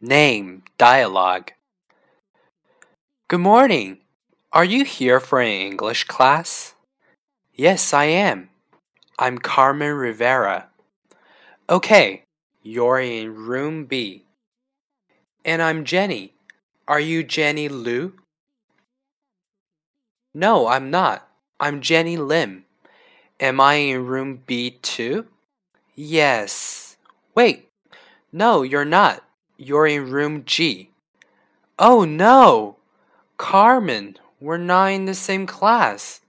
Name Dialogue Good morning. Are you here for an English class? Yes, I am. I'm Carmen Rivera. Okay, you're in room B. And I'm Jenny. Are you Jenny Liu? No, I'm not. I'm Jenny Lim. Am I in room B too? Yes. Wait. No, you're not. You're in room G. Oh no! Carmen, we're not in the same class.